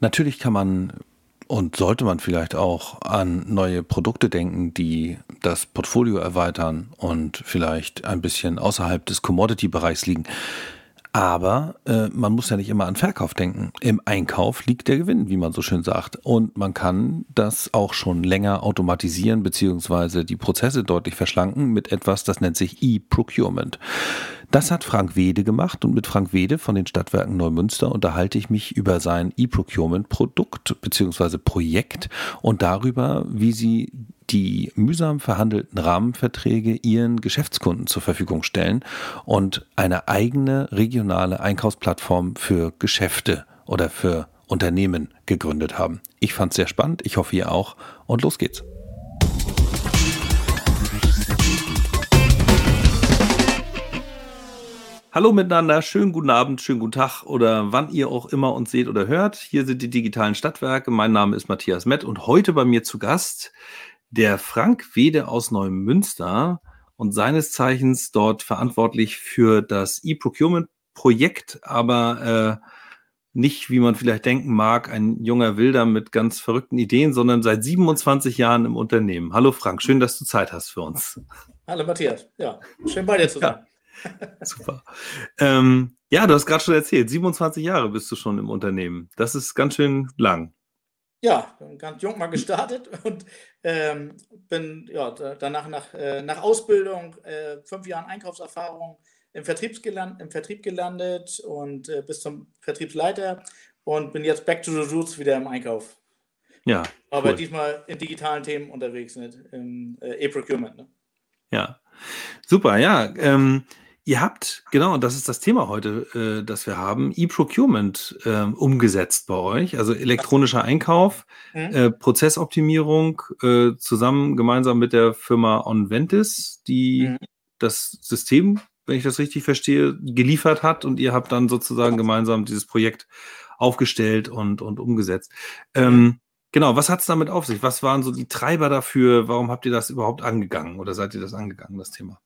Natürlich kann man und sollte man vielleicht auch an neue Produkte denken, die das Portfolio erweitern und vielleicht ein bisschen außerhalb des Commodity-Bereichs liegen. Aber äh, man muss ja nicht immer an Verkauf denken. Im Einkauf liegt der Gewinn, wie man so schön sagt. Und man kann das auch schon länger automatisieren, beziehungsweise die Prozesse deutlich verschlanken mit etwas, das nennt sich E-Procurement. Das hat Frank Wede gemacht und mit Frank Wede von den Stadtwerken Neumünster unterhalte ich mich über sein E-Procurement-Produkt beziehungsweise Projekt und darüber, wie sie die mühsam verhandelten Rahmenverträge ihren Geschäftskunden zur Verfügung stellen und eine eigene regionale Einkaufsplattform für Geschäfte oder für Unternehmen gegründet haben. Ich fand es sehr spannend, ich hoffe ihr auch und los geht's. Hallo miteinander, schönen guten Abend, schönen guten Tag oder wann ihr auch immer uns seht oder hört. Hier sind die digitalen Stadtwerke. Mein Name ist Matthias Mett und heute bei mir zu Gast der Frank Wede aus Neumünster und seines Zeichens dort verantwortlich für das E-Procurement-Projekt, aber äh, nicht, wie man vielleicht denken mag, ein junger Wilder mit ganz verrückten Ideen, sondern seit 27 Jahren im Unternehmen. Hallo Frank, schön, dass du Zeit hast für uns. Hallo Matthias, ja, schön bei dir zu sein. Ja, super. Ähm, ja, du hast gerade schon erzählt, 27 Jahre bist du schon im Unternehmen. Das ist ganz schön lang. Ja, bin ganz jung mal gestartet und ähm, bin ja, danach nach, äh, nach Ausbildung, äh, fünf Jahren Einkaufserfahrung im, geland, im Vertrieb gelandet und äh, bis zum Vertriebsleiter und bin jetzt back to the roots wieder im Einkauf. Ja. Aber cool. diesmal in digitalen Themen unterwegs, nicht im äh, E-Procurement. Ne? Ja, super, ja. Ähm, Ihr habt, genau, und das ist das Thema heute, äh, das wir haben, E-Procurement äh, umgesetzt bei euch, also elektronischer Einkauf, mhm. äh, Prozessoptimierung, äh, zusammen gemeinsam mit der Firma Onventis, die mhm. das System, wenn ich das richtig verstehe, geliefert hat und ihr habt dann sozusagen gemeinsam dieses Projekt aufgestellt und, und umgesetzt. Ähm, genau, was hat es damit auf sich? Was waren so die Treiber dafür? Warum habt ihr das überhaupt angegangen oder seid ihr das angegangen, das Thema?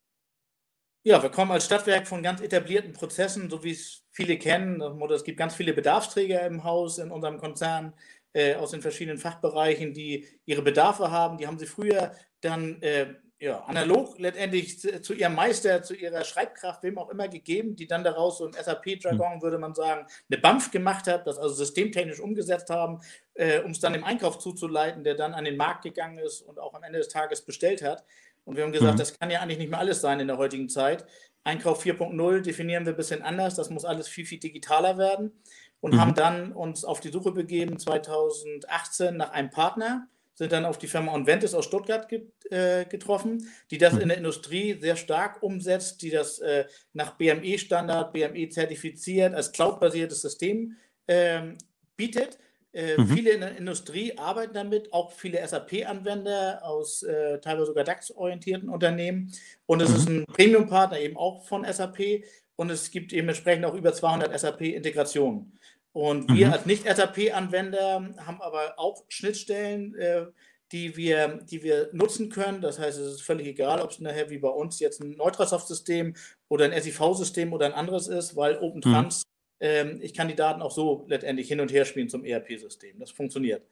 Ja, wir kommen als Stadtwerk von ganz etablierten Prozessen, so wie es viele kennen. Es gibt ganz viele Bedarfsträger im Haus, in unserem Konzern, äh, aus den verschiedenen Fachbereichen, die ihre Bedarfe haben. Die haben sie früher dann äh, ja, analog letztendlich zu, zu, ihrem Meister, zu ihrer Schreibkraft, wem auch immer gegeben, die dann daraus so ein SAP-Jargon, hm. würde man sagen, eine BAMF gemacht hat, das also systemtechnisch umgesetzt haben, äh, um es dann im Einkauf zuzuleiten, der dann an den Markt gegangen ist und auch am Ende des Tages bestellt hat. Und wir haben gesagt, mhm. das kann ja eigentlich nicht mehr alles sein in der heutigen Zeit. Einkauf 4.0 definieren wir ein bisschen anders. Das muss alles viel, viel digitaler werden. Und mhm. haben dann uns auf die Suche begeben 2018 nach einem Partner, sind dann auf die Firma Onventis aus Stuttgart äh, getroffen, die das mhm. in der Industrie sehr stark umsetzt, die das äh, nach BME-Standard, BME zertifiziert, als cloud-basiertes System ähm, bietet äh, mhm. Viele in der Industrie arbeiten damit, auch viele SAP-Anwender aus äh, teilweise sogar DAX-orientierten Unternehmen. Und es mhm. ist ein Premium-Partner eben auch von SAP. Und es gibt eben entsprechend auch über 200 SAP-Integrationen. Und wir mhm. als Nicht-SAP-Anwender haben aber auch Schnittstellen, äh, die, wir, die wir nutzen können. Das heißt, es ist völlig egal, ob es nachher wie bei uns jetzt ein Neutrasoft-System oder ein SIV-System oder ein anderes ist, weil OpenTrans ähm, ich kann die Daten auch so letztendlich hin und her spielen zum ERP-System. Das funktioniert.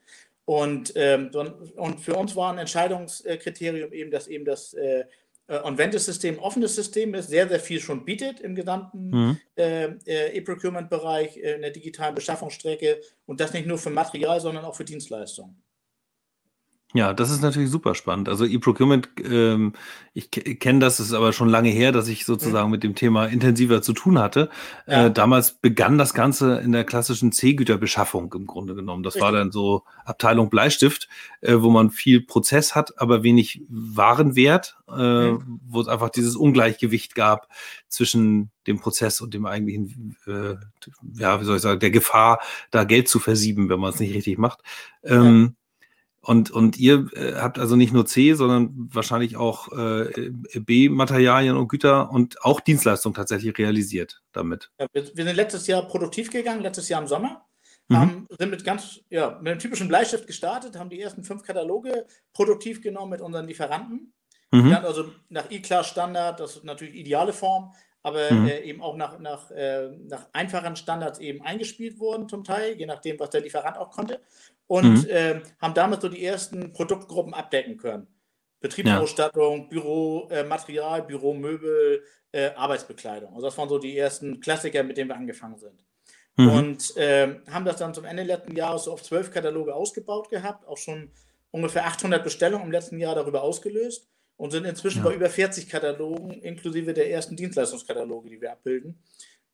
Und, ähm, und für uns war ein Entscheidungskriterium eben, dass eben das äh, äh On-Ventus-System ein offenes System ist, sehr, sehr viel schon bietet im gesamten mhm. äh, äh E-Procurement-Bereich, äh, in der digitalen Beschaffungsstrecke und das nicht nur für Material, sondern auch für Dienstleistungen. Ja, das ist natürlich super spannend. Also E-Procurement, ähm, ich kenne das, ist aber schon lange her, dass ich sozusagen mhm. mit dem Thema intensiver zu tun hatte. Ja. Äh, damals begann das Ganze in der klassischen C-Güterbeschaffung im Grunde genommen. Das Richtig. war dann so Abteilung Bleistift, äh, wo man viel Prozess hat, aber wenig Warenwert, äh, mhm. wo es einfach dieses Ungleichgewicht gab zwischen dem Prozess und dem eigentlichen, äh, ja, wie soll ich sagen, der Gefahr, da Geld zu versieben, wenn man es nicht richtig macht. Ähm, ja. Und, und ihr äh, habt also nicht nur C, sondern wahrscheinlich auch äh, B-Materialien und Güter und auch Dienstleistungen tatsächlich realisiert damit. Ja, wir, wir, sind letztes Jahr produktiv gegangen, letztes Jahr im Sommer. Mhm. Haben, sind mit ganz, ja, mit einem typischen Bleistift gestartet, haben die ersten fünf Kataloge produktiv genommen mit unseren Lieferanten. Mhm. also nach E-Class Standard, das ist natürlich ideale Form, aber mhm. äh, eben auch nach, nach, äh, nach einfachen Standards eben eingespielt wurden zum Teil, je nachdem, was der Lieferant auch konnte. Und mhm. äh, haben damit so die ersten Produktgruppen abdecken können. Betriebsausstattung, ja. Büromaterial, äh, Büromöbel, äh, Arbeitsbekleidung. Also das waren so die ersten Klassiker, mit denen wir angefangen sind. Mhm. Und äh, haben das dann zum Ende letzten Jahres so auf zwölf Kataloge ausgebaut gehabt, auch schon ungefähr 800 Bestellungen im letzten Jahr darüber ausgelöst und sind inzwischen ja. bei über 40 Katalogen, inklusive der ersten Dienstleistungskataloge, die wir abbilden.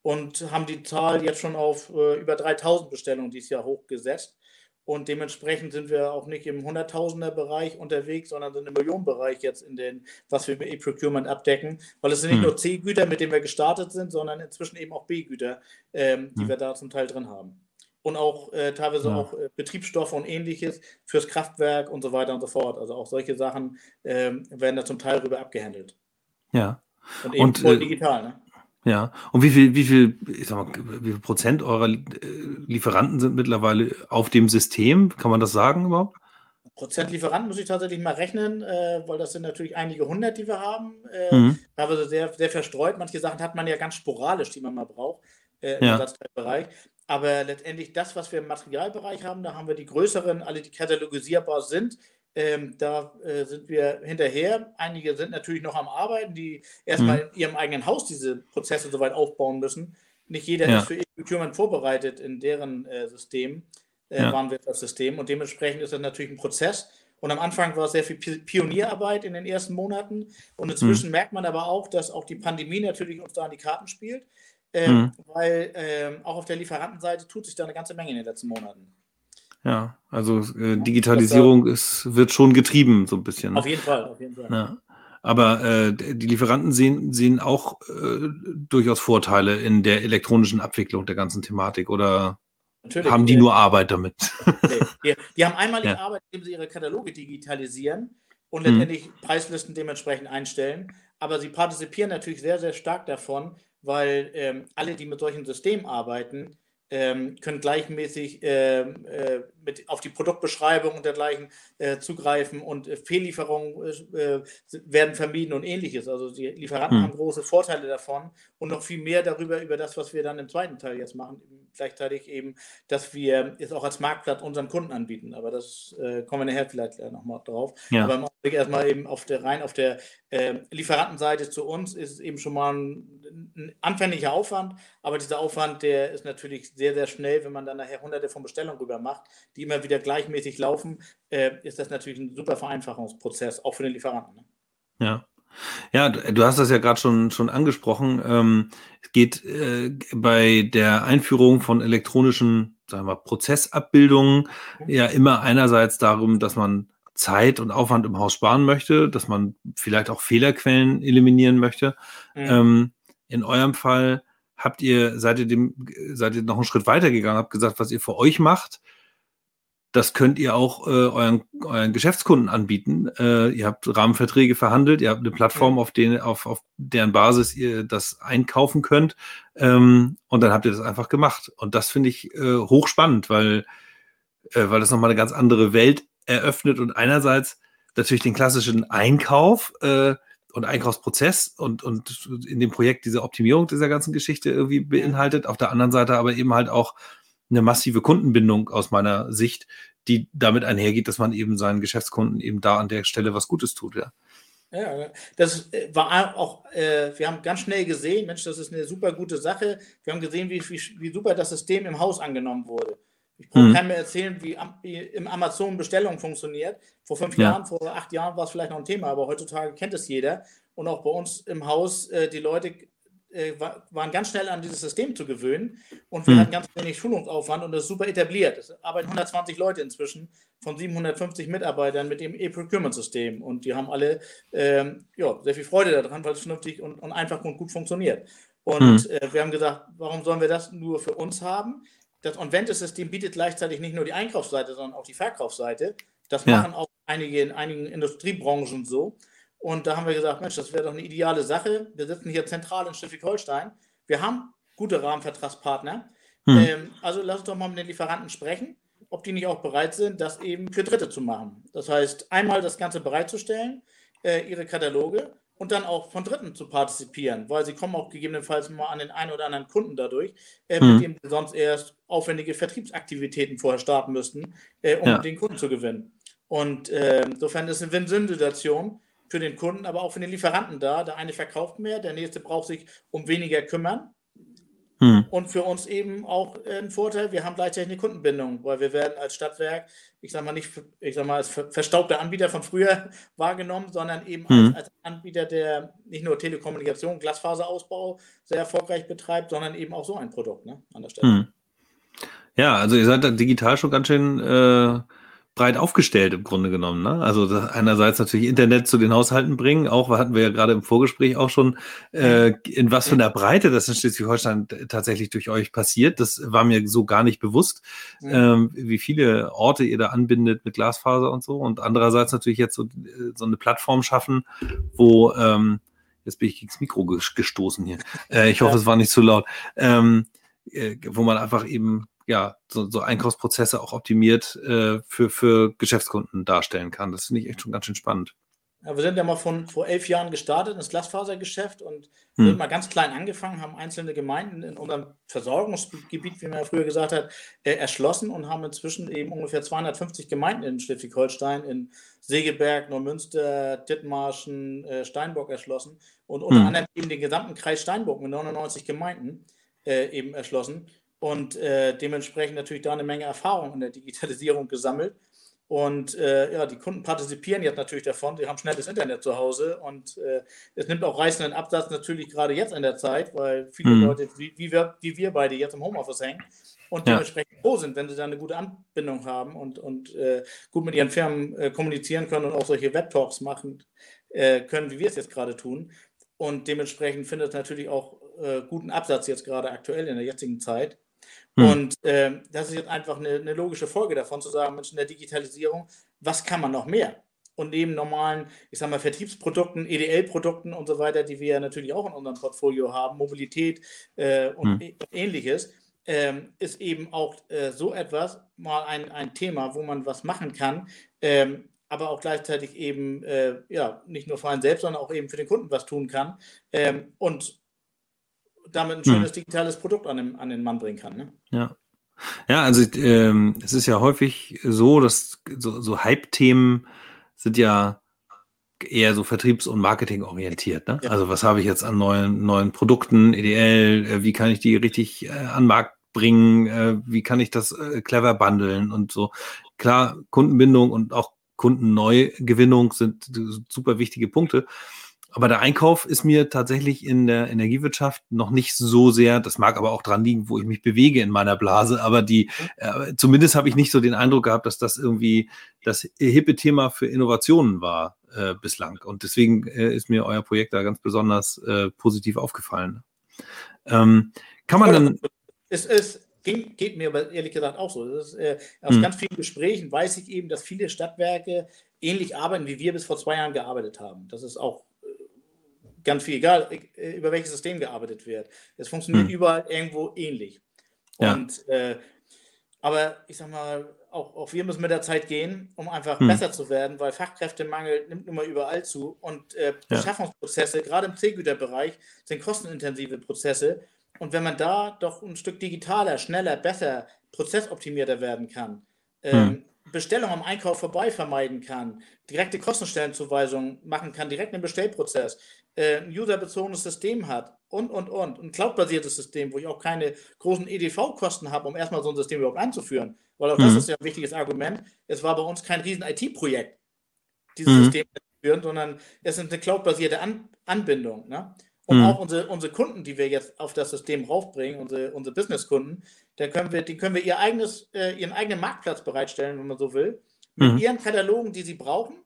Und haben die Zahl jetzt schon auf äh, über 3000 Bestellungen dieses Jahr hochgesetzt. Und dementsprechend sind wir auch nicht im Hunderttausender-Bereich unterwegs, sondern sind im Millionenbereich jetzt in den, was wir mit E-Procurement abdecken. Weil es sind nicht hm. nur C-Güter, mit denen wir gestartet sind, sondern inzwischen eben auch B-Güter, ähm, die hm. wir da zum Teil drin haben und auch äh, teilweise ja. auch äh, Betriebsstoffe und ähnliches fürs Kraftwerk und so weiter und so fort. Also auch solche Sachen äh, werden da zum Teil rüber abgehandelt. Ja. Und eben und, voll äh, digital, ne? Ja, und wie viel, wie viel, ich sag mal, wie viel Prozent eurer äh, Lieferanten sind mittlerweile auf dem System? Kann man das sagen überhaupt? Prozent Lieferanten muss ich tatsächlich mal rechnen, äh, weil das sind natürlich einige hundert, die wir haben. Äh, mhm. Teilweise sehr, sehr verstreut. Manche Sachen hat man ja ganz sporadisch, die man mal braucht äh, im ja. Ersatzteilbereich. Aber letztendlich das, was wir im Materialbereich haben, da haben wir die größeren, alle die katalogisierbar sind. Ähm, da äh, sind wir hinterher. Einige sind natürlich noch am Arbeiten, die erstmal mhm. in ihrem eigenen Haus diese Prozesse soweit aufbauen müssen. Nicht jeder ja. ist für E-Procurement vorbereitet in deren äh, System, äh, ja. Warenwirtschaftssystem. Und dementsprechend ist das natürlich ein Prozess. Und am Anfang war sehr viel Pionierarbeit in den ersten Monaten. Und inzwischen mhm. merkt man aber auch, dass auch die Pandemie natürlich uns da an die Karten spielt ähm, mhm. weil ähm, auch auf der Lieferantenseite tut sich da eine ganze Menge in den letzten Monaten. Ja, also äh, Digitalisierung ist, wird schon getrieben, so ein bisschen. Ne? Auf jeden Fall, auf jeden Fall. Ja. Aber äh, die Lieferanten sehen, sehen auch äh, durchaus Vorteile in der elektronischen Abwicklung der ganzen Thematik oder Natürlich, haben die nur Arbeit damit? Nee, die, die, haben einmal die ja. Arbeit, indem sie ihre Kataloge digitalisieren und mhm. letztendlich Preislisten dementsprechend einstellen. Aber sie partizipieren natürlich sehr, sehr stark davon, weil ähm, alle, die mit solchen Systemen arbeiten, ähm, können gleichmäßig ähm, äh, mit auf die Produktbeschreibung und dergleichen äh, zugreifen und äh, Fehllieferungen äh, werden vermieden und ähnliches. Also die Lieferanten hm. haben große Vorteile davon und noch viel mehr darüber, über das, was wir dann im zweiten Teil jetzt machen. Gleichzeitig eben, dass wir es auch als Marktplatz unseren Kunden anbieten. Aber das äh, kommen wir nachher vielleicht nochmal drauf. Ja. Aber im Augenblick erstmal eben auf der rein auf der äh, Lieferantenseite zu uns ist es eben schon mal ein, ein anfänglicher Aufwand, aber dieser Aufwand, der ist natürlich sehr, sehr schnell, wenn man dann nachher hunderte von Bestellungen rüber macht die immer wieder gleichmäßig laufen, äh, ist das natürlich ein super Vereinfachungsprozess, auch für den Lieferanten. Ne? Ja. Ja, du hast das ja gerade schon, schon angesprochen. Ähm, es geht äh, bei der Einführung von elektronischen sagen wir, Prozessabbildungen mhm. ja immer einerseits darum, dass man Zeit und Aufwand im Haus sparen möchte, dass man vielleicht auch Fehlerquellen eliminieren möchte. Mhm. Ähm, in eurem Fall habt ihr, seid ihr dem, seid ihr noch einen Schritt weiter gegangen, habt gesagt, was ihr für euch macht, das könnt ihr auch äh, euren, euren Geschäftskunden anbieten. Äh, ihr habt Rahmenverträge verhandelt, ihr habt eine Plattform, auf, den, auf, auf deren Basis ihr das einkaufen könnt. Ähm, und dann habt ihr das einfach gemacht. Und das finde ich äh, hochspannend, weil, äh, weil das nochmal eine ganz andere Welt eröffnet und einerseits natürlich den klassischen Einkauf äh, und Einkaufsprozess und, und in dem Projekt diese Optimierung dieser ganzen Geschichte irgendwie beinhaltet. Auf der anderen Seite aber eben halt auch eine massive Kundenbindung aus meiner Sicht, die damit einhergeht, dass man eben seinen Geschäftskunden eben da an der Stelle was Gutes tut, ja. Ja, das äh, war auch, äh, wir haben ganz schnell gesehen, Mensch, das ist eine super gute Sache. Wir haben gesehen, wie, wie, wie super das System im Haus angenommen wurde. Ich mhm. keinem mehr erzählen, wie, wie im Amazon Bestellung funktioniert. Vor fünf ja. Jahren, vor acht Jahren war es vielleicht noch ein Thema, aber heutzutage kennt es jeder. Und auch bei uns im Haus, äh, die Leute waren ganz schnell an dieses System zu gewöhnen und wir hm. hatten ganz wenig Schulungsaufwand und das ist super etabliert. Es arbeiten 120 Leute inzwischen von 750 Mitarbeitern mit dem E-Procurement-System und die haben alle ähm, ja, sehr viel Freude daran, weil es vernünftig und, und einfach und gut funktioniert. Und hm. äh, wir haben gesagt, warum sollen wir das nur für uns haben? Das Onventus-System bietet gleichzeitig nicht nur die Einkaufsseite, sondern auch die Verkaufsseite. Das ja. machen auch einige in einigen Industriebranchen so. Und da haben wir gesagt, Mensch, das wäre doch eine ideale Sache. Wir sitzen hier zentral in Schleswig-Holstein. Wir haben gute Rahmenvertragspartner. Hm. Ähm, also lass uns doch mal mit den Lieferanten sprechen, ob die nicht auch bereit sind, das eben für Dritte zu machen. Das heißt, einmal das Ganze bereitzustellen, äh, ihre Kataloge und dann auch von Dritten zu partizipieren, weil sie kommen auch gegebenenfalls mal an den einen oder anderen Kunden dadurch, äh, mhm. mit dem sie sonst erst aufwendige Vertriebsaktivitäten vorher starten müssten, äh, um ja. den Kunden zu gewinnen. Und insofern ist es eine Win-Win-Situation für den Kunden, aber auch für den Lieferanten da. Der eine verkauft mehr, der nächste braucht sich um weniger kümmern. Hm. Und für uns eben auch ein Vorteil, wir haben gleichzeitig eine Kundenbindung, weil wir werden als Stadtwerk, ich sage mal nicht, ich sag mal als verstaubter Anbieter von früher wahrgenommen, sondern eben hm. als, als, Anbieter, der nicht nur Telekommunikation, Glasfaserausbau sehr erfolgreich betreibt, sondern eben auch so ein Produkt ne, an der Stelle. Hm. Ja, also ihr seid da digital schon ganz schön äh, breit aufgestellt im Grunde genommen. Ne? Also einerseits natürlich Internet zu den Haushalten bringen, auch hatten wir ja gerade im Vorgespräch auch schon, äh, in was für einer Breite das in Schleswig-Holstein tatsächlich durch euch passiert. Das war mir so gar nicht bewusst, ähm, wie viele Orte ihr da anbindet mit Glasfaser und so. Und andererseits natürlich jetzt so, so eine Plattform schaffen, wo ähm, jetzt bin ich gegen das Mikro gestoßen hier. Äh, ich hoffe, ja. es war nicht zu laut. Ähm, äh, wo man einfach eben ja, so, so Einkaufsprozesse auch optimiert äh, für, für Geschäftskunden darstellen kann. Das finde ich echt schon ganz schön spannend. Ja, wir sind ja mal von vor elf Jahren gestartet ins Glasfasergeschäft und hm. sind mal ganz klein angefangen, haben einzelne Gemeinden in unserem Versorgungsgebiet, wie man ja früher gesagt hat, äh, erschlossen und haben inzwischen eben ungefähr 250 Gemeinden in Schleswig-Holstein, in Segeberg, Neumünster, Dithmarschen, äh, Steinburg erschlossen und unter hm. anderem eben den gesamten Kreis Steinburg mit 99 Gemeinden äh, eben erschlossen und äh, dementsprechend natürlich da eine Menge Erfahrung in der Digitalisierung gesammelt. Und äh, ja, die Kunden partizipieren jetzt natürlich davon. Sie haben schnelles Internet zu Hause und äh, es nimmt auch reißenden Absatz natürlich gerade jetzt in der Zeit, weil viele mhm. Leute, wie, wie, wir, wie wir beide jetzt im Homeoffice hängen und dementsprechend ja. froh sind, wenn sie da eine gute Anbindung haben und, und äh, gut mit ihren Firmen äh, kommunizieren können und auch solche Web-Talks machen äh, können, wie wir es jetzt gerade tun. Und dementsprechend findet es natürlich auch äh, guten Absatz jetzt gerade aktuell in der jetzigen Zeit. Hm. Und äh, das ist jetzt einfach eine, eine, logische Folge davon, zu sagen, Mensch, in der Digitalisierung, was kann man noch mehr? Und neben normalen, ich sag mal, Vertriebsprodukten, EDL-Produkten und so weiter, die wir ja natürlich auch in unserem Portfolio haben, Mobilität äh, und hm. ähnliches, ähm, ist eben auch äh, so etwas mal ein, ein Thema, wo man was machen kann, ähm, aber auch gleichzeitig eben äh, ja nicht nur für einen selbst, sondern auch eben für den Kunden was tun kann. Ähm, und damit ein hm. schönes hm. digitales Produkt an den, an den Mann bringen kann. Ne? Ja. Ja, also ähm, es ist ja häufig so, dass so, so Hype-Themen sind ja eher so vertriebs- und marketingorientiert. Ne? Ja. Also was habe ich jetzt an neuen, neuen Produkten, EDL, äh, wie kann ich die richtig äh, an den Markt bringen, äh, wie kann ich das äh, clever bundeln und so. Klar, Kundenbindung und auch Kundenneugewinnung sind super wichtige Punkte. Aber der Einkauf ist mir tatsächlich in der Energiewirtschaft noch nicht so sehr, das mag aber auch dran liegen, wo ich mich bewege in meiner Blase, aber die, äh, zumindest habe ich nicht so den Eindruck gehabt, dass das irgendwie das hippe Thema für Innovationen war äh, bislang. Und deswegen äh, ist mir euer Projekt da ganz besonders äh, positiv aufgefallen. Ähm, kann man dann. Es, es geht, geht, mir aber ehrlich gesagt auch so. Ist, äh, aus hm. ganz vielen Gesprächen weiß ich eben, dass viele Stadtwerke ähnlich arbeiten, wie wir bis vor zwei Jahren gearbeitet haben. Das ist auch ganz viel, egal äh, über welches System gearbeitet wird. Es funktioniert hm. überall irgendwo ähnlich. Ja. Und äh, aber ich sag mal, auch, auch wir müssen mit der Zeit gehen, um einfach hm. besser zu werden, weil Fachkräftemangel nimmt nun mal überall zu und äh, Beschaffungsprozesse, ja. gerade im C-Güterbereich, sind kostenintensive Prozesse. Und wenn man da doch ein Stück digitaler, schneller, besser, prozessoptimierter werden kann, ähm, hm. Bestellung am Einkauf vorbei vermeiden kann, direkte Kostenstellenzuweisungen machen kann, direkt im Bestellprozess, äh, ein userbezogenes System hat und, und, und, ein cloudbasiertes System, wo ich auch keine großen EDV-Kosten habe, um erstmal so ein System überhaupt einzuführen. Weil auch mhm. das ist ja ein wichtiges Argument. Es war bei uns kein riesen IT-Projekt, dieses mhm. System einzuführen, sondern es ist eine cloudbasierte An Anbindung. Ne? Und mhm. auch unsere, unsere Kunden, die wir jetzt auf das System raufbringen, unsere, unsere Business-Kunden, da können wir, die können wir ihr eigenes, äh, ihren eigenen Marktplatz bereitstellen, wenn man so will, mit mhm. ihren Katalogen, die sie brauchen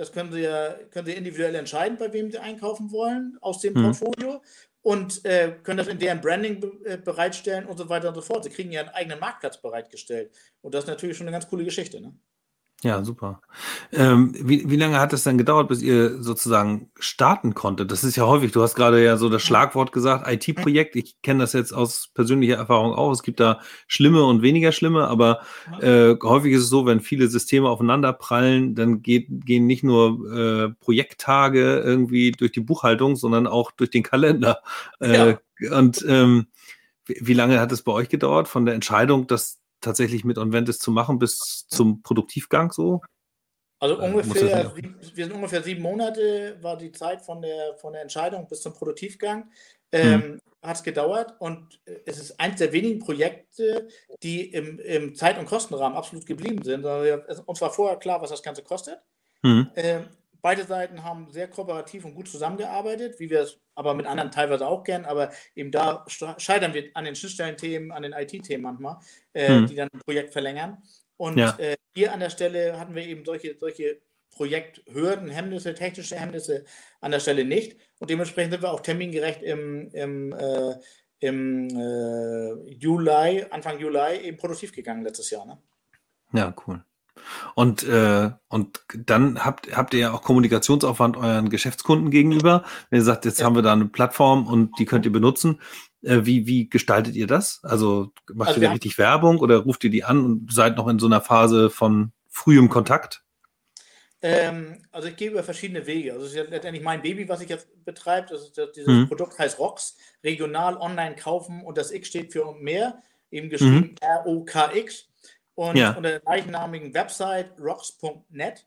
das können Sie ja können Sie individuell entscheiden, bei wem Sie einkaufen wollen aus dem mhm. Portfolio und äh, können das in deren Branding be äh, bereitstellen und so weiter und so fort. Sie kriegen ja einen eigenen Marktplatz bereitgestellt. Und das ist natürlich schon eine ganz coole Geschichte. Ne? Ja, super. Ähm, wie, wie lange hat es denn gedauert, bis ihr sozusagen starten konntet? Das ist ja häufig, du hast gerade ja so das Schlagwort gesagt, IT-Projekt. Ich kenne das jetzt aus persönlicher Erfahrung auch. Es gibt da schlimme und weniger schlimme, aber äh, häufig ist es so, wenn viele Systeme aufeinander prallen, dann geht, gehen nicht nur äh, Projekttage irgendwie durch die Buchhaltung, sondern auch durch den Kalender. Äh, ja. Und ähm, wie, wie lange hat es bei euch gedauert von der Entscheidung, dass tatsächlich mit Onventis zu machen bis zum Produktivgang so? Also äh, ungefähr, wir sind ungefähr sieben Monate, war die Zeit von der, von der Entscheidung bis zum Produktivgang. Ähm, hm. Hat es gedauert und äh, es ist eines der wenigen Projekte, die im, im Zeit- und Kostenrahmen absolut geblieben sind. Uns war vorher klar, was das Ganze kostet. Hm. Ähm, beide Seiten haben sehr kooperativ und gut zusammengearbeitet, wie wir es aber mit anderen teilweise auch gern, aber eben da scheitern wir an den Schnittstellenthemen, an den IT-Themen manchmal, äh, hm. die dann ein Projekt verlängern. Und ja. äh, hier an der Stelle hatten wir eben solche, solche Projekthürden, Hemmnisse, technische Hemmnisse an der Stelle nicht. Und dementsprechend sind wir auch termingerecht im, im, äh, im äh, Juli, Anfang Juli eben produktiv gegangen letztes Jahr. Ne? Ja, cool. Und, äh, und dann habt, habt ihr ja auch Kommunikationsaufwand euren Geschäftskunden gegenüber. Wenn ihr sagt, jetzt ja. haben wir da eine Plattform und die könnt ihr benutzen. Äh, wie, wie gestaltet ihr das? Also macht also ihr da richtig Werbung oder ruft ihr die an und seid noch in so einer Phase von frühem Kontakt? Ähm, also ich gehe über verschiedene Wege. Also es ist letztendlich mein Baby, was ich jetzt betreibe. Ist, dieses mhm. Produkt heißt ROX, regional online kaufen und das X steht für mehr, eben geschrieben mhm. R-O-K-X. Und ja. unter der gleichnamigen Website rocks.net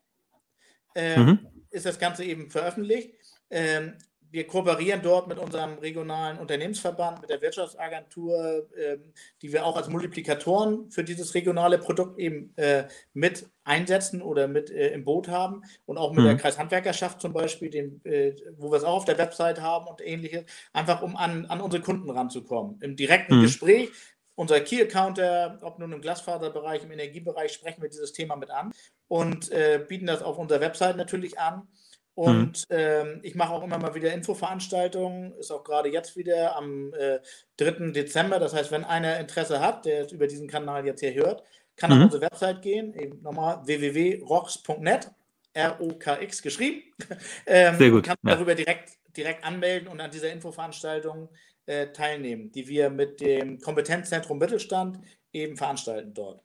äh, mhm. ist das Ganze eben veröffentlicht. Ähm, wir kooperieren dort mit unserem regionalen Unternehmensverband, mit der Wirtschaftsagentur, äh, die wir auch als Multiplikatoren für dieses regionale Produkt eben äh, mit einsetzen oder mit äh, im Boot haben und auch mit mhm. der Kreishandwerkerschaft zum Beispiel, den, äh, wo wir es auch auf der Website haben und ähnliches, einfach um an, an unsere Kunden ranzukommen. Im direkten mhm. Gespräch unser Key-Accounter, ob nun im Glasfaserbereich, im Energiebereich, sprechen wir dieses Thema mit an und äh, bieten das auf unserer Website natürlich an. Und mhm. ähm, ich mache auch immer mal wieder Infoveranstaltungen, ist auch gerade jetzt wieder am äh, 3. Dezember. Das heißt, wenn einer Interesse hat, der über diesen Kanal jetzt hier hört, kann mhm. auf unsere Website gehen, eben nochmal www.rox.net, R-O-K-X geschrieben. ähm, Sehr gut. Kann ja. darüber direkt, direkt anmelden und an dieser Infoveranstaltung äh, teilnehmen, die wir mit dem Kompetenzzentrum Mittelstand eben veranstalten dort.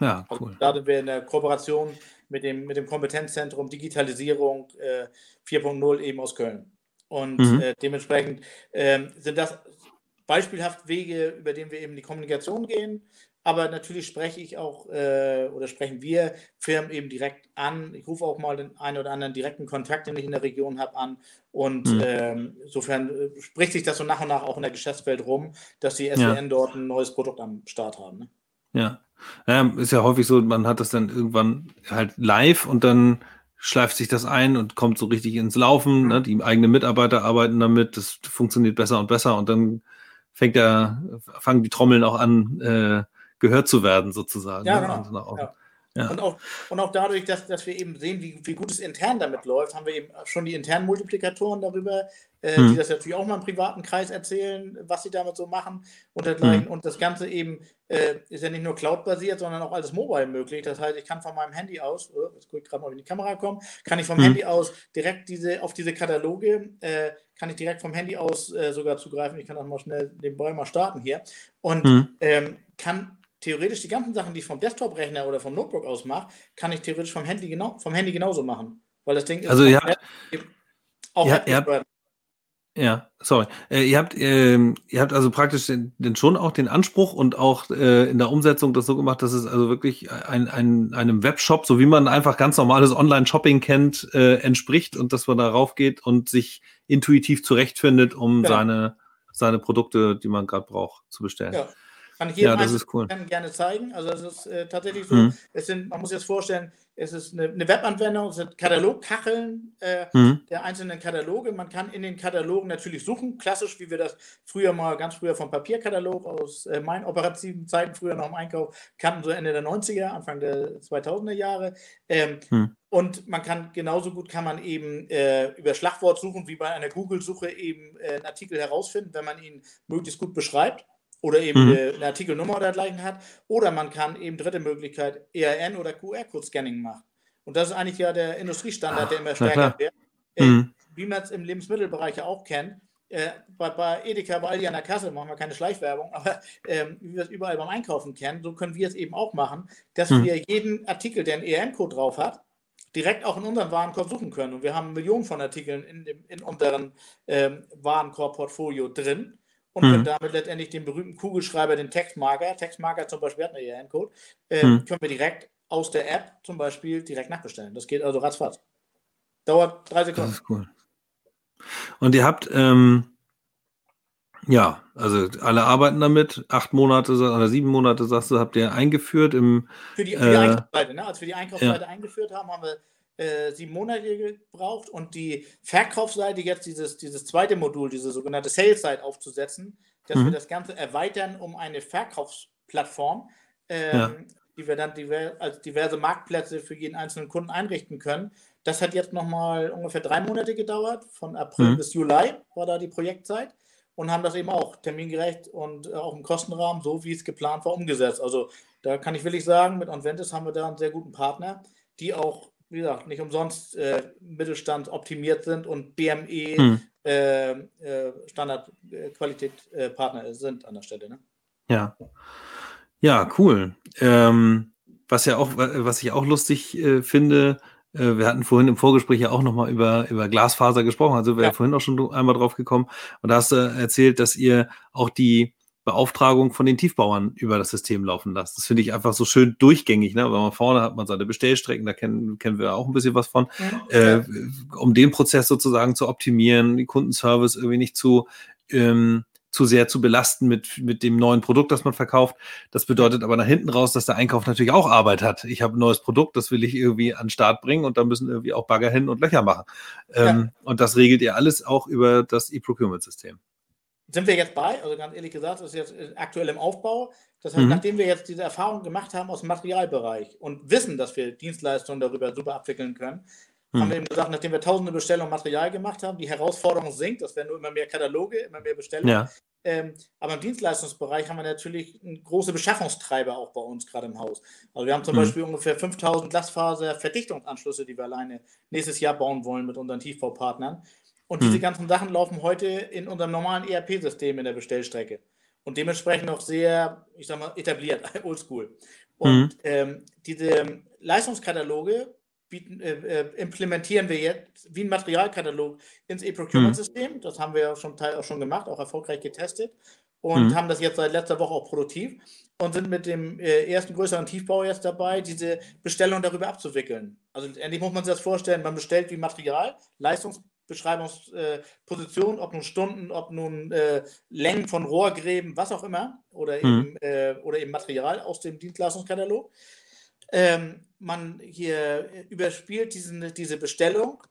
Ja, also cool. Also, da sind wir in der Kooperation mit dem, mit dem Kompetenzzentrum Digitalisierung äh, 4.0 eben aus Köln. Und mhm. äh, dementsprechend ähm, sind das beispielhaft Wege, über denen wir eben die Kommunikation gehen. Aber natürlich spreche ich auch äh, oder sprechen wir Firmen eben direkt an. Ich rufe auch mal den einen oder anderen direkten Kontakt, den ich in der Region habe, an. Und mhm. ähm, insofern äh, spricht sich das so nach und nach auch in der Geschäftswelt rum, dass die SWN ja. dort ein neues Produkt am Start haben. Ne? Ja. ja, ist ja häufig so, man hat das dann irgendwann halt live und dann schleift sich das ein und kommt so richtig ins Laufen. Ne? Die eigenen Mitarbeiter arbeiten damit, das funktioniert besser und besser und dann fängt der, fangen die Trommeln auch an, äh, gehört zu werden, sozusagen. Ja, ne? genau. Also ja. Ja. Und, auch, und auch dadurch, dass, dass wir eben sehen, wie, wie gut es intern damit läuft, haben wir eben schon die internen Multiplikatoren darüber, äh, hm. die das natürlich auch mal im privaten Kreis erzählen, was sie damit so machen und dergleichen. Hm. Und das Ganze eben äh, ist ja nicht nur Cloud-basiert, sondern auch alles mobile möglich. Das heißt, ich kann von meinem Handy aus, oh, jetzt gucke ich gerade mal, wie die Kamera kommt, kann ich vom hm. Handy aus direkt diese, auf diese Kataloge, äh, kann ich direkt vom Handy aus äh, sogar zugreifen. Ich kann auch mal schnell den Ball mal starten hier und hm. ähm, kann theoretisch die ganzen Sachen, die ich vom Desktop-Rechner oder vom Notebook aus mache, kann ich theoretisch vom Handy, genau, vom Handy genauso machen. Weil das Ding ist also ihr habt, auch ja, ihr habt, ja, sorry. Äh, ihr, habt, äh, ihr habt also praktisch den, den, schon auch den Anspruch und auch äh, in der Umsetzung das so gemacht, dass es also wirklich ein, ein, einem Webshop, so wie man einfach ganz normales Online-Shopping kennt, äh, entspricht und dass man darauf geht und sich intuitiv zurechtfindet, um ja. seine, seine Produkte, die man gerade braucht, zu bestellen. Ja. Kann ich jedem ja, das ist cool. gerne zeigen. Also es ist äh, tatsächlich so, mhm. es sind, man muss sich das vorstellen, es ist eine, eine Webanwendung, es sind Katalogkacheln äh, mhm. der einzelnen Kataloge. Man kann in den Katalogen natürlich suchen, klassisch, wie wir das früher mal, ganz früher vom Papierkatalog aus äh, meinen operativen Zeiten, früher noch im Einkauf, kannten, so Ende der 90er, Anfang der 2000er Jahre. Ähm, mhm. Und man kann genauso gut kann man eben äh, über Schlagwort suchen, wie bei einer Google-Suche eben äh, einen Artikel herausfinden, wenn man ihn möglichst gut beschreibt oder eben mhm. eine, Artikelnummer oder dergleichen hat. Oder man kann eben dritte Möglichkeit ERN oder QR-Code-Scanning machen. Und das ist eigentlich ja der Industriestandard, Ach, der immer stärker wird. Äh, mhm. Wie man es im Lebensmittelbereich ja auch kennt. Äh, bei, bei, Edeka, bei Aldi an der Kasse machen wir keine Schleichwerbung, aber ähm, wie wir es überall beim Einkaufen kennen, so können wir es eben auch machen, dass mhm. wir jeden Artikel, der einen ERN-Code drauf hat, direkt auch in unserem Warenkorb suchen können. Und wir haben Millionen von Artikeln in, dem, in unserem ähm, Warenkorb-Portfolio drin und können damit letztendlich den berühmten Kugelschreiber, den Textmarker, Textmarker zum Beispiel hat einen ERN-Code, äh, mhm. können wir direkt aus der App zum Beispiel direkt nachbestellen. Das geht also ratzfatz. Dauert drei Sekunden. Das ist cool. Und ihr habt, ähm, ja, also alle arbeiten damit. Acht Monate oder sieben Monate, sagst du, habt ihr eingeführt im. Für die, für die äh, Einkaufsseite, ne? Als wir die Einkaufsseite ja. eingeführt haben, haben wir äh, sieben Monate gebraucht und die Verkaufsseite, jetzt dieses, dieses zweite Modul, diese sogenannte Sales-Site aufzusetzen, dass mhm. wir das Ganze erweitern um eine Verkaufsplattform, ähm, ja. die wir dann diver als diverse Marktplätze für jeden einzelnen Kunden einrichten können. Das hat jetzt nochmal ungefähr drei Monate gedauert, von April mhm. bis Juli war da die Projektzeit und haben das eben auch termingerecht und äh, auch im Kostenrahmen, so wie es geplant war, umgesetzt. Also da kann ich wirklich sagen, mit Onventis haben wir da einen sehr guten Partner, die auch wie gesagt, nicht umsonst äh, Mittelstand optimiert sind und BME hm. äh, äh, Standardqualitätpartner äh, sind an der Stelle. Ne? Ja. Ja, cool. Ähm, was ja auch, was ich auch lustig äh, finde, äh, wir hatten vorhin im Vorgespräch ja auch nochmal über, über Glasfaser gesprochen, also wir ja. vorhin auch schon einmal drauf gekommen und da hast du erzählt, dass ihr auch die Beauftragung von den Tiefbauern über das System laufen lasst. Das finde ich einfach so schön durchgängig. Ne? Weil man vorne hat man seine Bestellstrecken, da kennen, kennen wir auch ein bisschen was von, ja. äh, um den Prozess sozusagen zu optimieren, den Kundenservice irgendwie nicht zu, ähm, zu sehr zu belasten mit, mit dem neuen Produkt, das man verkauft. Das bedeutet aber nach hinten raus, dass der Einkauf natürlich auch Arbeit hat. Ich habe ein neues Produkt, das will ich irgendwie an den Start bringen und da müssen irgendwie auch Bagger hin und Löcher machen. Ähm, ja. Und das regelt ihr alles auch über das E-Procurement-System sind wir jetzt bei, also ganz ehrlich gesagt, ist jetzt äh, aktuell im Aufbau. Das heißt, mhm. nachdem wir jetzt diese Erfahrung gemacht haben aus dem Materialbereich und wissen, dass wir Dienstleistungen darüber super abwickeln können, mhm. haben wir eben gesagt, nachdem wir tausende Bestellungen Material gemacht haben, die Herausforderung sinkt, das werden nur immer mehr Kataloge, immer mehr Bestellungen. Ja. Ähm, aber im Dienstleistungsbereich haben wir natürlich große Beschaffungstreiber auch bei uns gerade im Haus. Also wir haben zum mhm. Beispiel ungefähr 5000 Glasfaser-Verdichtungsanschlüsse, die wir alleine nächstes Jahr bauen wollen mit unseren Tiefbaupartnern. Und diese hm. ganzen Sachen laufen heute in unserem normalen ERP-System in der Bestellstrecke. Und dementsprechend auch sehr, ich sag mal, etabliert, oldschool. Und hm. ähm, diese Leistungskataloge bieten, äh, äh, implementieren wir jetzt wie ein Materialkatalog ins E-Procurement-System. Hm. Das haben wir schon, Teil auch schon gemacht, auch erfolgreich getestet. Und mhm. haben das jetzt seit letzter Woche auch produktiv und sind mit dem äh, ersten größeren Tiefbau jetzt dabei, diese Bestellung darüber abzuwickeln. Also endlich muss man sich das vorstellen, man bestellt wie Material, Leistungs Beschreibungsposition, äh, ob nun Stunden, ob nun äh, Längen von Rohrgräben, was auch immer, oder, mhm. eben, äh, oder eben Material aus dem Dienstleistungskatalog. Ähm, man hier überspielt diesen, diese Bestellung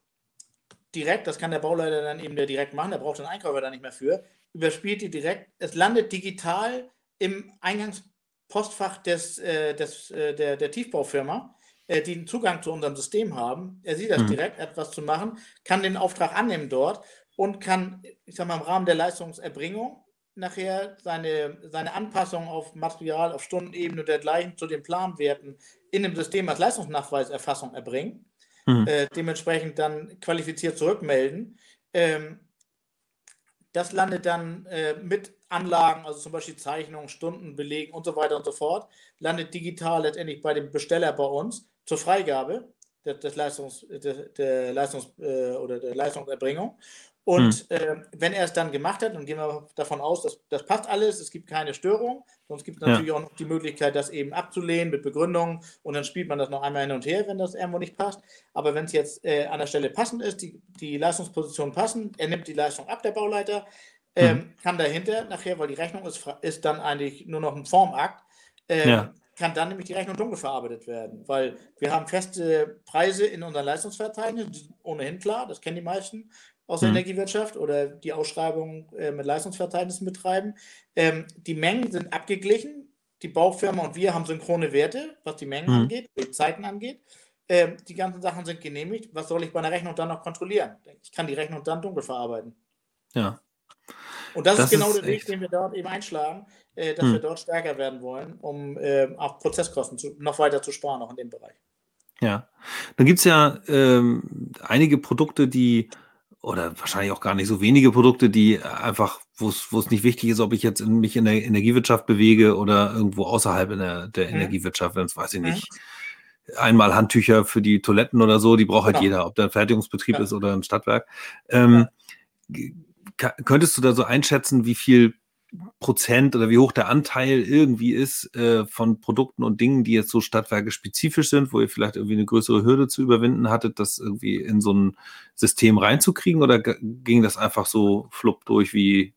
direkt, das kann der Bauleiter dann eben direkt machen, der braucht den Einkäufer da nicht mehr für, überspielt die direkt, es landet digital im Eingangspostfach des, äh, des, äh, der, der Tiefbaufirma die einen Zugang zu unserem System haben. Er sieht das mhm. direkt, etwas zu machen, kann den Auftrag annehmen dort und kann, ich sag mal, im Rahmen der Leistungserbringung nachher seine, seine Anpassung auf Material, auf Stundenebene und dergleichen zu den Planwerten in dem System als Leistungsnachweiserfassung erbringen. Mhm. Äh, dementsprechend dann qualifiziert zurückmelden. Ähm, das landet dann äh, mit Anlagen, also zum Beispiel Zeichnungen, Stunden, Belegen und so weiter und so fort, landet digital letztendlich bei dem Besteller bei uns zur Freigabe des, des Leistungs, der, der Leistungs, äh, oder der Leistungserbringung. Und hm. äh, wenn er es dann gemacht hat, dann gehen wir davon aus, dass das passt alles, es gibt keine Störung. Sonst gibt es natürlich ja. auch noch die Möglichkeit, das eben abzulehnen mit Begründung und dann spielt man das noch einmal hin und her, wenn das irgendwo nicht passt. Aber wenn es jetzt äh, an der Stelle passend ist, die, die Leistungspositionen passen, er nimmt die Leistung ab, der Bauleiter, ähm, hm. kann dahinter nachher, weil die Rechnung ist, ist dann eigentlich nur noch ein Formakt, ähm, ja kann dann nämlich die Rechnung dunkel verarbeitet werden, weil wir haben feste Preise in unseren Leistungsverzeichnissen, ohnehin klar, das kennen die meisten aus der mhm. Energiewirtschaft oder die Ausschreibung äh, mit Leistungsverzeichnissen betreiben. Ähm, die Mengen sind abgeglichen, die Baufirma und wir haben synchrone Werte, was die Mengen mhm. angeht, die Zeiten angeht. Ähm, die ganzen Sachen sind genehmigt. Was soll ich bei einer Rechnung dann noch kontrollieren? Ich kann die Rechnung dann dunkel verarbeiten. Ja. Und das, das ist genau ist der Weg, den wir dort eben einschlagen, äh, dass hm. wir dort stärker werden wollen, um äh, auch Prozesskosten zu, noch weiter zu sparen, auch in dem Bereich. Ja, dann gibt es ja ähm, einige Produkte, die oder wahrscheinlich auch gar nicht so wenige Produkte, die einfach, wo es nicht wichtig ist, ob ich jetzt in, mich in der Energiewirtschaft bewege oder irgendwo außerhalb in der, der mhm. Energiewirtschaft, wenn es, weiß ich nicht, einmal Handtücher für die Toiletten oder so, die braucht halt ja. jeder, ob der ein Fertigungsbetrieb ja. ist oder ein Stadtwerk. Ähm, ja. Könntest du da so einschätzen, wie viel Prozent oder wie hoch der Anteil irgendwie ist äh, von Produkten und Dingen, die jetzt so Stadtwerke spezifisch sind, wo ihr vielleicht irgendwie eine größere Hürde zu überwinden hattet, das irgendwie in so ein System reinzukriegen oder ging das einfach so flupp durch wie,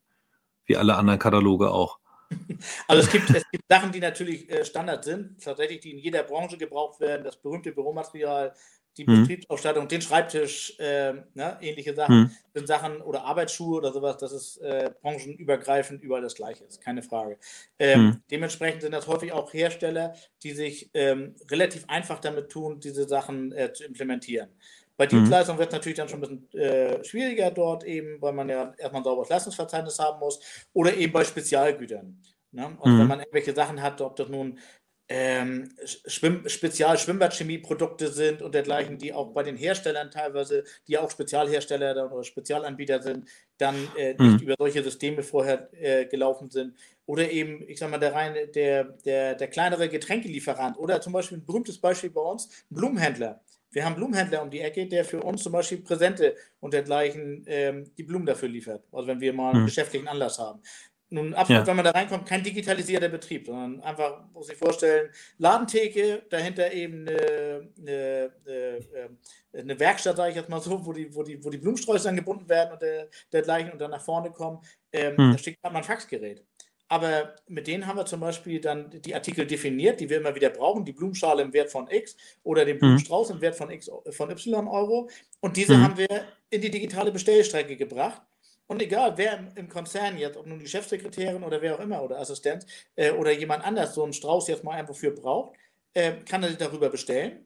wie alle anderen Kataloge auch? Also es gibt, es gibt Sachen, die natürlich äh, Standard sind, tatsächlich, die in jeder Branche gebraucht werden, das berühmte Büromaterial, die mhm. Betriebsausstattung, den Schreibtisch, äh, ne, ähnliche Sachen, mhm. sind Sachen oder Arbeitsschuhe oder sowas, das ist äh, branchenübergreifend überall das Gleiche ist, keine Frage. Ähm, mhm. Dementsprechend sind das häufig auch Hersteller, die sich ähm, relativ einfach damit tun, diese Sachen äh, zu implementieren. Bei mhm. Dienstleistungen wird es natürlich dann schon ein bisschen äh, schwieriger dort eben, weil man ja erstmal ein sauberes Leistungsverzeichnis haben muss oder eben bei Spezialgütern. Ne? Und wenn mhm. man irgendwelche Sachen hat, ob das nun ähm, Schwimm Spezial-Schwimmbadchemie-Produkte sind und dergleichen, die auch bei den Herstellern teilweise, die auch Spezialhersteller oder Spezialanbieter sind, dann äh, nicht mhm. über solche Systeme vorher äh, gelaufen sind. Oder eben, ich sag mal, der, rein, der, der, der kleinere Getränkelieferant oder zum Beispiel ein berühmtes Beispiel bei uns, Blumenhändler. Wir haben Blumenhändler um die Ecke, der für uns zum Beispiel Präsente und dergleichen ähm, die Blumen dafür liefert. Also wenn wir mal einen mhm. geschäftlichen Anlass haben. Nun, absolut, ja. wenn man da reinkommt, kein digitalisierter Betrieb, sondern einfach, muss ich vorstellen, Ladentheke, dahinter eben eine, eine, eine, eine Werkstatt, sage ich jetzt mal so, wo die, wo die, wo die Blumensträuße angebunden werden und der, dergleichen und dann nach vorne kommen. Ähm, hm. Da steht gerade mal ein Faxgerät. Aber mit denen haben wir zum Beispiel dann die Artikel definiert, die wir immer wieder brauchen, die Blumenschale im Wert von X oder den hm. Blumenstrauß im Wert von X von Y Euro. Und diese mhm. haben wir in die digitale Bestellstrecke gebracht. Und egal, wer im Konzern jetzt, ob nun die Chefsekretärin oder wer auch immer oder Assistent äh, oder jemand anders so einen Strauß jetzt mal einfach für braucht, äh, kann er sich darüber bestellen,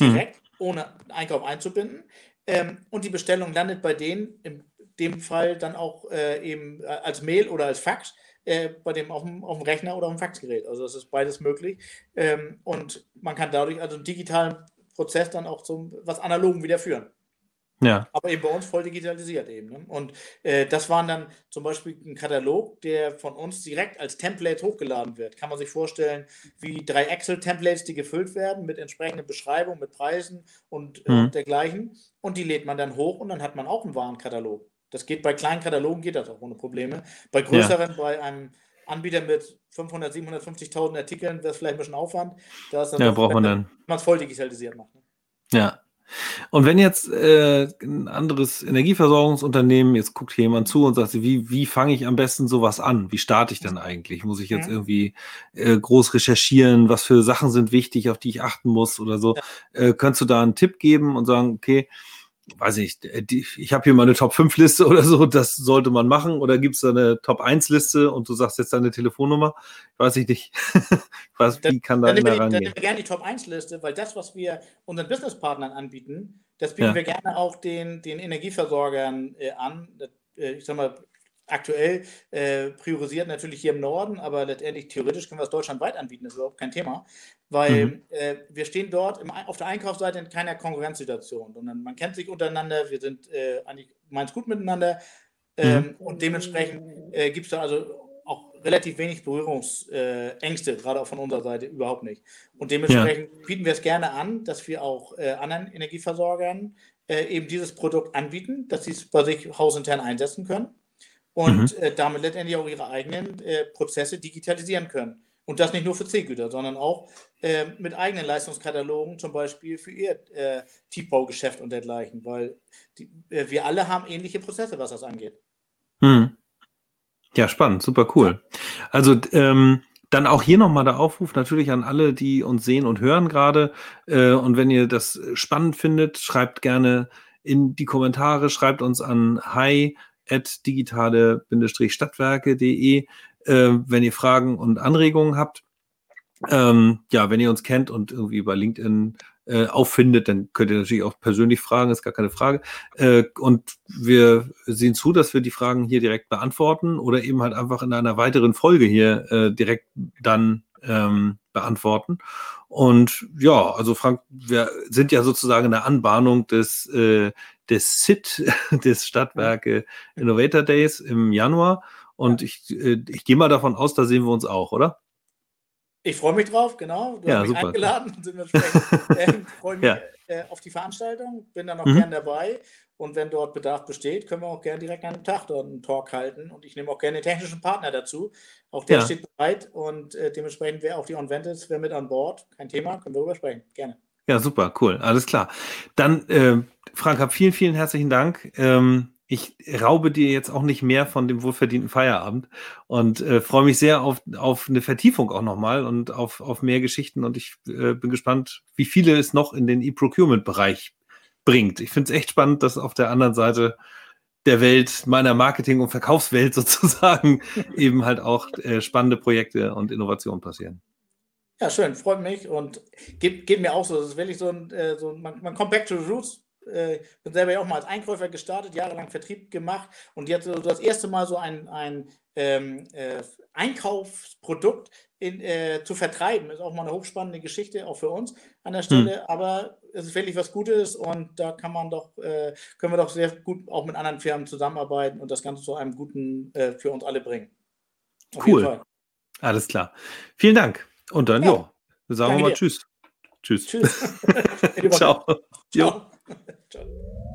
mhm. direkt, mhm. ohne Einkauf einzubinden. Ähm, und die Bestellung landet bei denen, in dem Fall dann auch äh, eben äh, als Mail oder als Fax, äh, bei dem auf dem, auf dem Rechner oder auf dem Faxgerät. Also das ist beides möglich. Ähm, und man kann dadurch also einen digitalen Prozess dann auch zum was Analogen wieder führen. Ja. Aber eben bei uns voll digitalisiert eben. Ne? Und äh, das waren dann zum Beispiel ein Katalog, der von uns direkt als Template hochgeladen wird. Kann man sich vorstellen, wie drei Excel-Templates, die gefüllt werden mit entsprechenden Beschreibungen, mit Preisen und, äh, mhm. dergleichen. Und die lädt man dann hoch und dann hat man auch einen Warenkatalog. Das geht bei kleinen Katalogen geht das auch ohne Probleme. Bei größeren, ja. bei einem Anbieter mit 500, 750.000 Artikeln, wäre es vielleicht ein bisschen Aufwand. Da ist dann ja, braucht man dann. Man es voll digitalisiert macht. Ne? Ja. Und wenn jetzt äh, ein anderes Energieversorgungsunternehmen, jetzt guckt hier jemand zu und sagt, wie, wie fange ich am besten sowas an? Wie starte ich denn eigentlich? Muss ich jetzt mhm. irgendwie äh, groß recherchieren? Was für Sachen sind wichtig, auf die ich achten muss oder so? Ja. Äh, könntest du da einen Tipp geben und sagen, okay, weiß ich, die, ich habe hier mal eine Top-5-Liste oder so, das sollte man machen. Oder gibt es da eine Top-1-Liste und du sagst jetzt deine Telefonnummer? Weiß ich nicht. weiß, wie kann da einer rangehen? Dann nehmen wir gerne die Top-1-Liste, weil das, was wir unseren Businesspartnern anbieten, das bieten ja. wir gerne auch den, den Energieversorgern äh, an. Äh, ich sag mal, aktuell äh, priorisiert natürlich hier im Norden, aber letztendlich theoretisch können wir es deutschlandweit anbieten, das ist überhaupt kein Thema, weil mhm. äh, wir stehen dort im, auf der Einkaufsseite in keiner Konkurrenzsituation, sondern man kennt sich untereinander, wir sind äh, eigentlich meins gut miteinander ähm, mhm. und dementsprechend äh, gibt es da also auch relativ wenig Berührungsängste, gerade auch von unserer Seite überhaupt nicht. Und dementsprechend ja. bieten wir es gerne an, dass wir auch äh, anderen Energieversorgern äh, eben dieses Produkt anbieten, dass sie es bei sich hausintern einsetzen können und mhm. äh, damit letztendlich auch ihre eigenen äh, Prozesse digitalisieren können. Und das nicht nur für C-Güter, sondern auch äh, mit eigenen Leistungskatalogen, zum Beispiel für ihr äh, Tiefbaugeschäft und dergleichen, weil die, äh, wir alle haben ähnliche Prozesse, was das angeht. Mhm. Ja, spannend, super cool. Also ähm, dann auch hier nochmal der Aufruf natürlich an alle, die uns sehen und hören gerade. Äh, und wenn ihr das spannend findet, schreibt gerne in die Kommentare, schreibt uns an hi digitale-stadtwerke.de, äh, wenn ihr Fragen und Anregungen habt. Ähm, ja, wenn ihr uns kennt und irgendwie bei LinkedIn äh, auffindet, dann könnt ihr natürlich auch persönlich fragen, ist gar keine Frage. Äh, und wir sehen zu, dass wir die Fragen hier direkt beantworten oder eben halt einfach in einer weiteren Folge hier äh, direkt dann ähm, beantworten. Und ja, also Frank, wir sind ja sozusagen in der Anbahnung des, äh, des SIT, des Stadtwerke Innovator Days im Januar. Und ich, äh, ich gehe mal davon aus, da sehen wir uns auch, oder? Ich freue mich drauf, genau. Du ja, hast mich super. eingeladen. äh, freue mich ja. äh, auf die Veranstaltung, bin dann auch mhm. gern dabei. Und wenn dort Bedarf besteht, können wir auch gerne direkt an einem Tag dort einen Talk halten. Und ich nehme auch gerne den technischen Partner dazu. Auch der ja. steht bereit und äh, dementsprechend wäre auch die OnVentis, wäre mit an Bord. Kein Thema, können wir darüber sprechen. Gerne. Ja, super, cool, alles klar. Dann, äh, Frank, hab vielen, vielen herzlichen Dank. Ähm, ich raube dir jetzt auch nicht mehr von dem wohlverdienten Feierabend und äh, freue mich sehr auf, auf eine Vertiefung auch nochmal und auf, auf mehr Geschichten. Und ich äh, bin gespannt, wie viele es noch in den E-Procurement-Bereich bringt. Ich finde es echt spannend, dass auf der anderen Seite der Welt, meiner Marketing- und Verkaufswelt sozusagen, eben halt auch äh, spannende Projekte und Innovationen passieren. Ja, schön, freut mich und geht, geht mir auch so. Das ist wirklich so ein, äh, so, man, man kommt back to the roots. Äh, bin selber ja auch mal als Einkäufer gestartet, jahrelang Vertrieb gemacht und jetzt so das erste Mal so ein, ein ähm, äh, Einkaufsprodukt in, äh, zu vertreiben, ist auch mal eine hochspannende Geschichte, auch für uns an der Stelle. Hm. Aber es ist wirklich was Gutes und da kann man doch, äh, können wir doch sehr gut auch mit anderen Firmen zusammenarbeiten und das Ganze zu einem guten äh, für uns alle bringen. Auf cool. Alles klar. Vielen Dank. Und dann, ja, jo, sagen wir mal dir. Tschüss. Tschüss. Tschüss. Ciao. Ciao. Ciao.